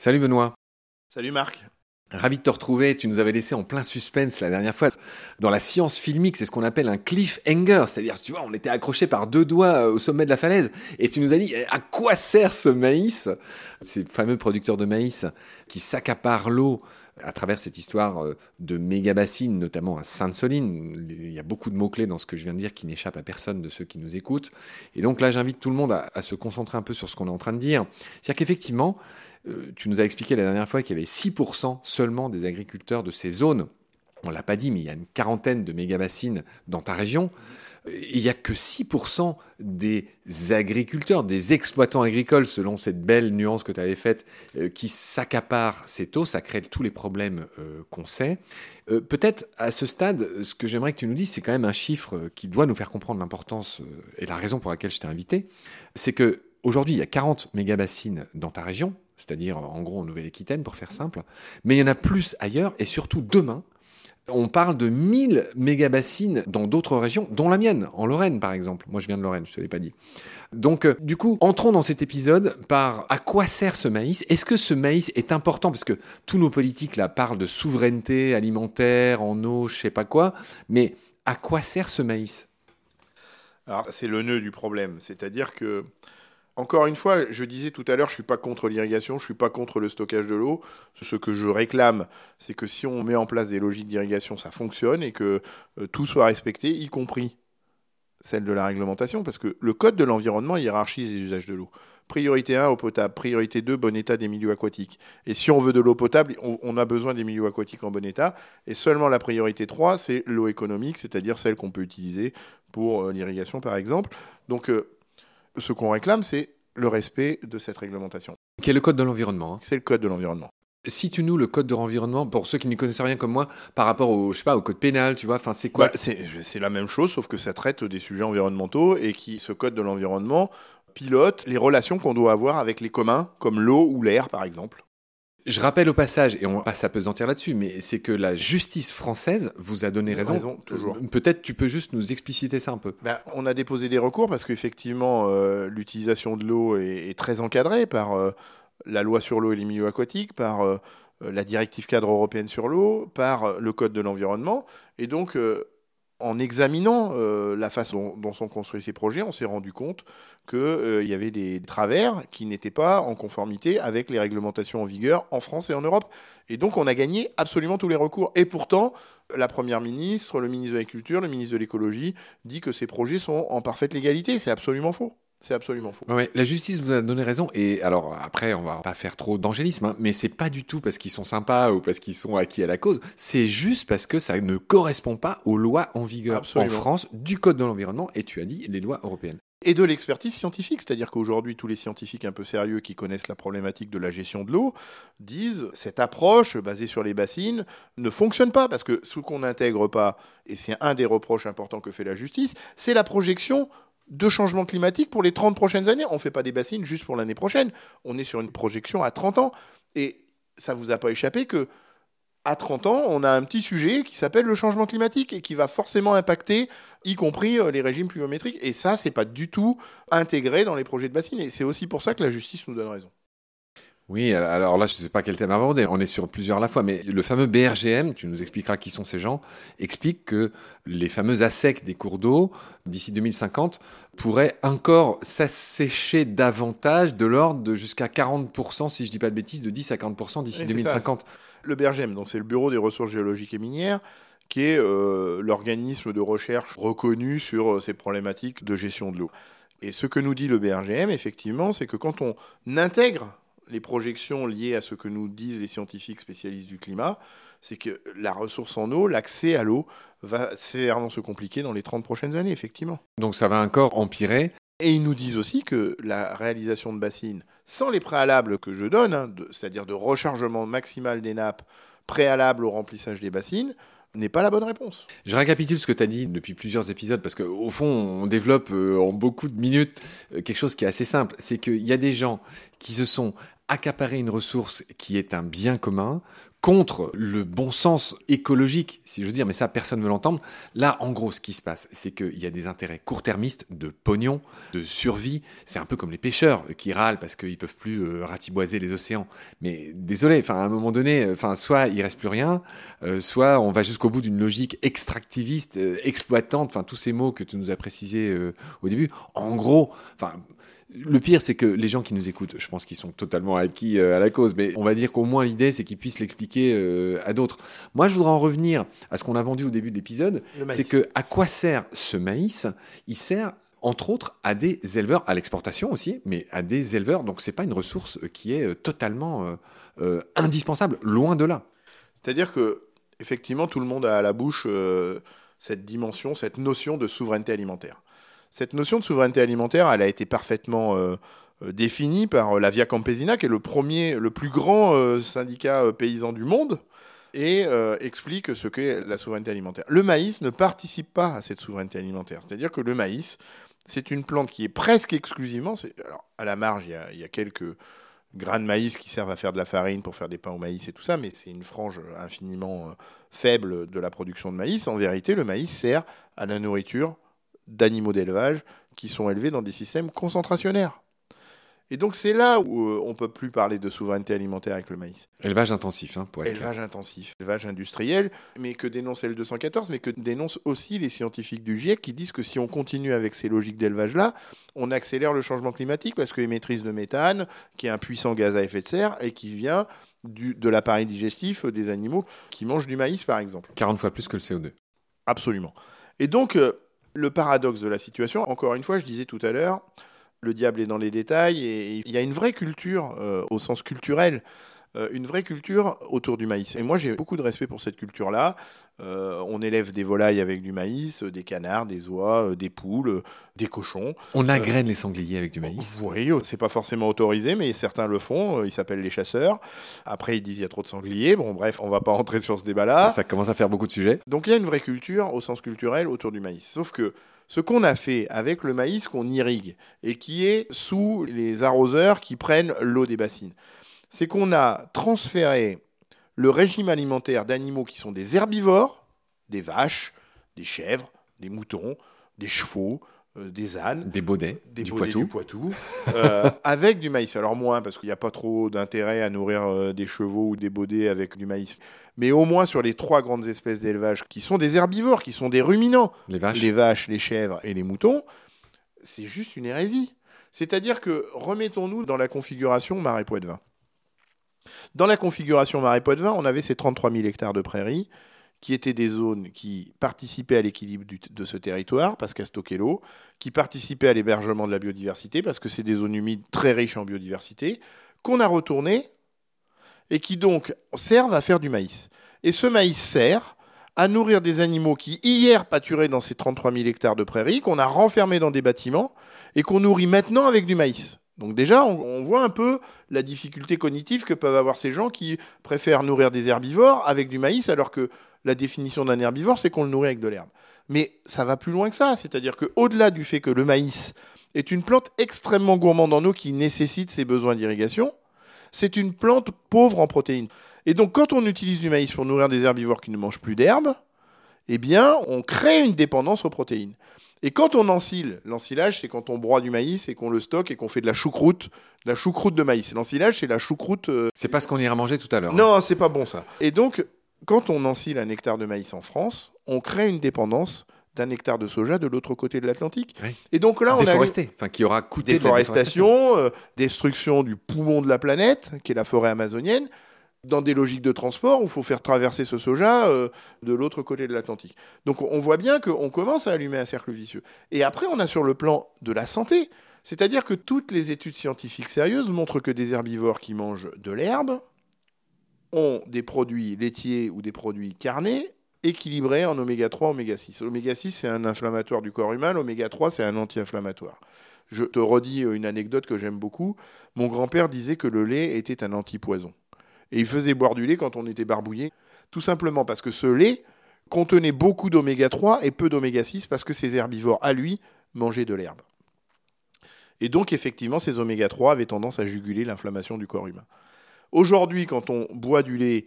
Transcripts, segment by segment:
Salut Benoît. Salut Marc. Ravi de te retrouver. Tu nous avais laissé en plein suspense la dernière fois. Dans la science filmique, c'est ce qu'on appelle un cliffhanger. C'est-à-dire, tu vois, on était accroché par deux doigts euh, au sommet de la falaise. Et tu nous as dit, à quoi sert ce maïs? Ces fameux producteurs de maïs qui s'accaparent l'eau à travers cette histoire euh, de méga bassines, notamment à Sainte-Soline. Il y a beaucoup de mots-clés dans ce que je viens de dire qui n'échappent à personne de ceux qui nous écoutent. Et donc là, j'invite tout le monde à, à se concentrer un peu sur ce qu'on est en train de dire. C'est-à-dire qu'effectivement, euh, tu nous as expliqué la dernière fois qu'il y avait 6% seulement des agriculteurs de ces zones. On l'a pas dit, mais il y a une quarantaine de méga-bassines dans ta région. Il n'y a que 6% des agriculteurs, des exploitants agricoles, selon cette belle nuance que tu avais faite, euh, qui s'accaparent ces eaux. Ça crée tous les problèmes euh, qu'on sait. Peut-être à ce stade, ce que j'aimerais que tu nous dises, c'est quand même un chiffre qui doit nous faire comprendre l'importance et la raison pour laquelle je t'ai invité. C'est que aujourd'hui, il y a 40 méga-bassines dans ta région, c'est-à-dire en gros en Nouvelle-Aquitaine pour faire simple, mais il y en a plus ailleurs et surtout demain. On parle de 1000 mégabassines dans d'autres régions, dont la mienne, en Lorraine par exemple. Moi je viens de Lorraine, je ne te l'ai pas dit. Donc euh, du coup, entrons dans cet épisode par à quoi sert ce maïs? Est-ce que ce maïs est important? Parce que tous nos politiques là parlent de souveraineté alimentaire, en eau, je sais pas quoi, mais à quoi sert ce maïs? Alors c'est le nœud du problème, c'est-à-dire que encore une fois, je disais tout à l'heure, je ne suis pas contre l'irrigation, je ne suis pas contre le stockage de l'eau. Ce que je réclame, c'est que si on met en place des logiques d'irrigation, ça fonctionne et que euh, tout soit respecté, y compris celle de la réglementation, parce que le code de l'environnement hiérarchise les usages de l'eau. Priorité 1, eau potable. Priorité 2, bon état des milieux aquatiques. Et si on veut de l'eau potable, on, a besoin des milieux aquatiques en bon état. Et seulement la priorité 3, c'est l'eau économique, c'est-à-dire celle qu'on peut utiliser pour euh, l'irrigation, par exemple. Donc, euh, ce qu'on réclame, c'est le respect de cette réglementation. Qui est le code de l'environnement. Hein. C'est le code de l'environnement. Si tu nous le code de l'environnement pour ceux qui ne connaissent rien comme moi par rapport au je sais pas au code pénal, tu vois, enfin c'est quoi bah, C'est la même chose sauf que ça traite des sujets environnementaux et qui ce code de l'environnement pilote les relations qu'on doit avoir avec les communs comme l'eau ou l'air par exemple. Je rappelle au passage, et on va pas s'apesantir là-dessus, mais c'est que la justice française vous a donné raison. raison toujours. Euh, peut-être tu peux juste nous expliciter ça un peu. Ben, on a déposé des recours parce qu'effectivement, euh, l'utilisation de l'eau est, très encadrée par euh, la loi sur l'eau et les milieux aquatiques, par la directive cadre européenne sur l'eau, par le code de l'environnement. Et donc, en examinant euh, la façon dont, sont construits ces projets, on s'est rendu compte qu'il euh, y avait des travers qui n'étaient pas en conformité avec les réglementations en vigueur en France et en Europe. Et donc on a gagné absolument tous les recours. Et pourtant, la Première ministre, le ministre de l'Agriculture, le ministre de l'Écologie dit que ces projets sont en parfaite légalité. C'est absolument faux. C'est absolument faux. Ouais, la justice vous a donné raison. Et alors après, on va pas faire trop d'angélisme, hein, mais c'est pas du tout parce qu'ils sont sympas ou parce qu'ils sont acquis à la cause. C'est juste parce que ça ne correspond pas aux lois en vigueur en France du code de l'environnement. Et tu as dit les lois européennes et de l'expertise scientifique. C'est-à-dire qu'aujourd'hui, tous les scientifiques un peu sérieux qui connaissent la problématique de la gestion de l'eau disent cette approche basée sur les bassines ne fonctionne pas parce que ce qu'on n'intègre pas, et c'est un des reproches importants que fait la justice, c'est la projection de changement climatique pour les 30 prochaines années. On ne fait pas des bassines juste pour l'année prochaine. On est sur une projection à 30 ans. Et ça ne vous a pas échappé que à 30 ans, on a un petit sujet qui s'appelle le changement climatique et qui va forcément impacter, y compris euh, les régimes pluviométriques. Et ça, c'est pas du tout intégré dans les projets de bassines. Et c'est aussi pour ça que la justice nous donne raison. Oui, alors là, je ne sais pas quel thème aborder. On est sur plusieurs à la fois, mais le fameux BRGM, tu nous expliqueras qui sont ces gens, explique que les fameux assecs des cours d'eau, d'ici 2050, pourraient encore s'assécher davantage de l'ordre de jusqu'à 40%, si je dis pas de bêtises, de 10 à 40% d'ici 2050. le BRGM, donc c'est le Bureau des ressources géologiques et minières, qui est euh, l'organisme de recherche reconnu sur euh, ces problématiques de gestion de l'eau. Et ce que nous dit le BRGM, effectivement, c'est que quand on intègre les projections liées à ce que nous disent les scientifiques spécialistes du climat, c'est que la ressource en eau, l'accès à l'eau, va sévèrement se compliquer dans les 30 prochaines années, effectivement. Donc ça va encore empirer. Et ils nous disent aussi que la réalisation de bassines, sans les préalables que je donne, hein, c'est-à-dire de rechargement maximal des nappes préalable au remplissage des bassines, n'est pas la bonne réponse. Je récapitule ce que tu as dit depuis plusieurs épisodes parce qu'au fond, on développe euh, en beaucoup de minutes euh, quelque chose qui est assez simple. C'est qu'il y a des gens qui se sont accaparer une ressource qui est un bien commun contre le bon sens écologique, si je veux dire, mais ça, personne ne veut l'entendre. Là, en gros, ce qui se passe, c'est qu'il y a des intérêts court-termistes de pognon, de survie. C'est un peu comme les pêcheurs qui râlent parce qu'ils peuvent plus euh, ratiboiser les océans. Mais désolé, à un moment donné, euh, soit il reste plus rien, euh, soit on va jusqu'au bout d'une logique extractiviste, exploitante, tous ces mots que tu nous as précisés au début. En gros, enfin, le pire, c'est que les gens qui nous écoutent, je pense qu'ils sont totalement acquis euh, à la cause, mais on va dire qu'au moins l'idée, c'est qu'ils puissent l'expliquer euh, à d'autres. Moi, je voudrais en revenir à ce qu'on a vendu au début de l'épisode, c'est que à quoi sert ce maïs? Il sert entre autres à des éleveurs, à l'exportation aussi, mais à des éleveurs, donc c'est pas une ressource qui est euh, totalement indispensable, loin de là. C'est-à-dire que effectivement, tout le monde a à la bouche cette dimension, cette notion de souveraineté alimentaire. Cette notion de souveraineté alimentaire, elle a été parfaitement euh, euh, définie par euh, la Via Campesina, qui est le premier, le plus grand syndicat paysan du monde, et explique ce qu'est la souveraineté alimentaire. Le maïs ne participe pas à cette souveraineté alimentaire. C'est-à-dire que le maïs, c'est une plante qui est presque exclusivement, alors à la marge, il y il y a quelques grains de maïs qui servent à faire de la farine pour faire des pains au maïs et tout ça, mais c'est une frange infiniment faible de la production de maïs. En vérité, le maïs sert à la nourriture d'animaux d'élevage qui sont élevés dans des systèmes concentrationnaires. Et donc c'est là où euh, on peut plus parler de souveraineté alimentaire avec le maïs. Élevage intensif, hein, pour Élevage intensif, élevage industriel, mais que dénonce L214, mais que dénoncent aussi les scientifiques du GIEC qui disent que si on continue avec ces logiques d'élevage-là, on accélère le changement climatique parce que les maîtrises de méthane, qui est un puissant gaz à effet de serre et qui vient du, de l'appareil digestif des animaux qui mangent du maïs, par exemple. 40 fois plus que le CO2. Absolument. Et donc, euh, le paradoxe de la situation, encore une fois, je disais tout à l'heure, le diable est dans les détails et il y a une vraie culture euh, au sens culturel une vraie culture autour du maïs. Et moi, j'ai beaucoup de respect pour cette culture-là. Euh, on élève des volailles avec du maïs, des canards, des oies, des poules, des cochons. On agrène les sangliers avec du maïs. Oui, c'est pas forcément autorisé, mais certains le font. Ils s'appellent les chasseurs. Après, ils disent il y a trop de sangliers. Bon, bref, on va pas rentrer sur ce débat-là. Ça commence à faire beaucoup de sujets. Donc, il y a une vraie culture au sens culturel autour du maïs. Sauf que ce qu'on a fait avec le maïs qu'on irrigue et qui est sous les arroseurs qui prennent l'eau des bassines, c'est qu'on a transféré le régime alimentaire d'animaux qui sont des herbivores, des vaches, des chèvres, des moutons, des chevaux, euh, des ânes, des baudets, des du, Poitou. Euh, avec du maïs. Alors moins parce qu'il n'y a pas trop d'intérêt à nourrir euh, des chevaux ou des baudets avec du maïs, mais au moins sur les trois grandes espèces d'élevage qui sont des herbivores, qui sont des ruminants, les vaches, les, vaches, les chèvres et les moutons, c'est juste une hérésie. C'est-à-dire que remettons-nous dans la configuration marais poitevin. Dans la configuration marais poitevin, on avait ces 33 000 hectares de prairies qui étaient des zones qui participaient à l'équilibre de ce territoire, parce qu'à stocker l'eau, qui participaient à l'hébergement de la biodiversité, parce que c'est des zones humides très riches en biodiversité, qu'on a retournées et qui donc servent à faire du maïs. Et ce maïs sert à nourrir des animaux qui hier pâturaient dans ces 33 000 hectares de prairies, qu'on a renfermés dans des bâtiments et qu'on nourrit maintenant avec du maïs. Donc déjà, on, voit un peu la difficulté cognitive que peuvent avoir ces gens qui préfèrent nourrir des herbivores avec du maïs, alors que la définition d'un herbivore, c'est qu'on le nourrit avec de l'herbe. Mais ça va plus loin que ça, c'est-à-dire qu'au-delà du fait que le maïs est une plante extrêmement gourmande en eau qui nécessite ses besoins d'irrigation, c'est une plante pauvre en protéines. Et donc quand on utilise du maïs pour nourrir des herbivores qui ne mangent plus d'herbe, eh bien, on crée une dépendance aux protéines. Et quand on encile, l'ensilage, c'est quand on broie du maïs et qu'on le stocke et qu'on fait de la choucroute, de la choucroute de maïs. L'ensilage, c'est la choucroute. Euh, c'est pas ce qu'on ira manger tout à l'heure. Non, hein. c'est pas bon ça. Et donc, quand on encile un hectare de maïs en France, on crée une dépendance d'un hectare de soja de l'autre côté de l'Atlantique. Et donc là, on a enfin qui aura coûté déforestation, euh, destruction du poumon de la planète, qui est la forêt amazonienne dans des logiques de transport où il faut faire traverser ce soja euh, de l'autre côté de l'Atlantique. Donc on voit bien qu'on commence à allumer un cercle vicieux. Et après, on a sur le plan de la santé, c'est-à-dire que toutes les études scientifiques sérieuses montrent que des herbivores qui mangent de l'herbe ont des produits laitiers ou des produits carnés équilibrés en oméga 3, oméga 6. L'oméga 6, c'est un inflammatoire du corps humain, l'oméga 3, c'est un anti-inflammatoire. Je te redis une anecdote que j'aime beaucoup. Mon grand-père disait que le lait était un antipoison et il faisait boire du lait quand on était barbouillé, tout simplement parce que ce lait contenait beaucoup d'oméga 3 et peu d'oméga 6 parce que ces herbivores, à lui, mangeaient de l'herbe. Et donc, effectivement, ces oméga 3 avaient tendance à juguler l'inflammation du corps humain. Aujourd'hui, quand on boit du lait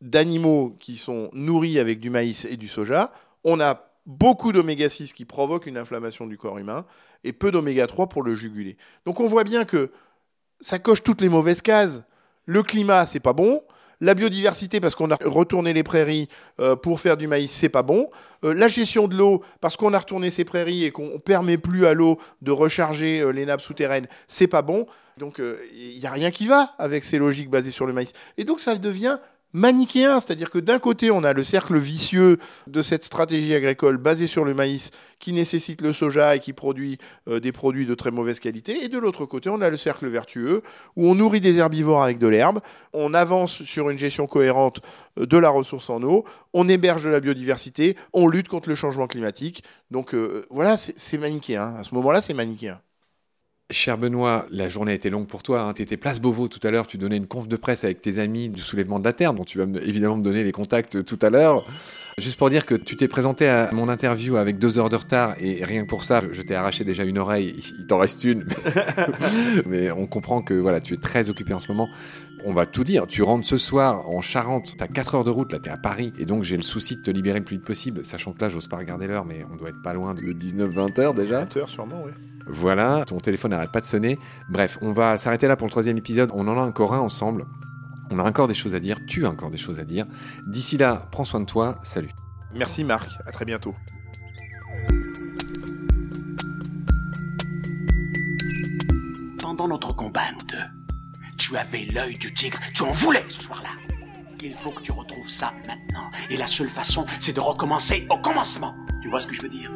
d'animaux qui sont nourris avec du maïs et du soja, on a beaucoup d'oméga 6 qui provoquent une inflammation du corps humain et peu d'oméga 3 pour le juguler. Donc on voit bien que ça coche toutes les mauvaises cases. Le climat, c'est pas bon. La biodiversité, parce qu'on a retourné les prairies euh, pour faire du maïs, c'est pas bon. Euh, la gestion de l'eau, parce qu'on a retourné ces prairies et qu'on permet plus à l'eau de recharger euh, les nappes souterraines, c'est pas bon. Donc il n'y a rien qui va avec ces logiques basées sur le maïs. Et donc ça devient manichéen, c'est-à-dire que d'un côté, on a le cercle vicieux de cette stratégie agricole basée sur le maïs qui nécessite le soja et qui produit euh, des produits de très mauvaise qualité, et de l'autre côté, on a le cercle vertueux où on nourrit des herbivores avec de l'herbe, on avance sur une gestion cohérente euh, de la ressource en eau, on héberge de la biodiversité, on lutte contre le changement climatique. Donc euh, voilà, c'est manichéen. À ce moment-là, c'est manichéen. Cher Benoît, la journée a été longue pour toi. Hein. Tu étais place Beauvau tout à l'heure. Tu donnais une conf de presse avec tes amis du soulèvement de la Terre, dont tu vas évidemment me donner les contacts tout à l'heure. Juste pour dire que tu t'es présenté à mon interview avec deux heures de retard et rien que pour ça, je t'ai arraché déjà une oreille. Il t'en reste une. Mais on comprend que voilà, tu es très occupé en ce moment. On va tout dire. Tu rentres ce soir en Charente. T'as 4 heures de route. Là, t'es à Paris. Et donc, j'ai le souci de te libérer le plus vite possible. Sachant que là, j'ose pas regarder l'heure, mais on doit être pas loin de 19-20 heures déjà. 20 heures sûrement, oui. Voilà, ton téléphone n'arrête pas de sonner. Bref, on va s'arrêter là pour le troisième épisode. On en a encore un ensemble. On a encore des choses à dire. Tu as encore des choses à dire. D'ici là, prends soin de toi. Salut. Merci Marc. À très bientôt. Pendant notre combat, nous deux, tu avais l'œil du tigre. Tu en voulais ce soir-là. Il faut que tu retrouves ça maintenant. Et la seule façon, c'est de recommencer au commencement. Tu vois ce que je veux dire?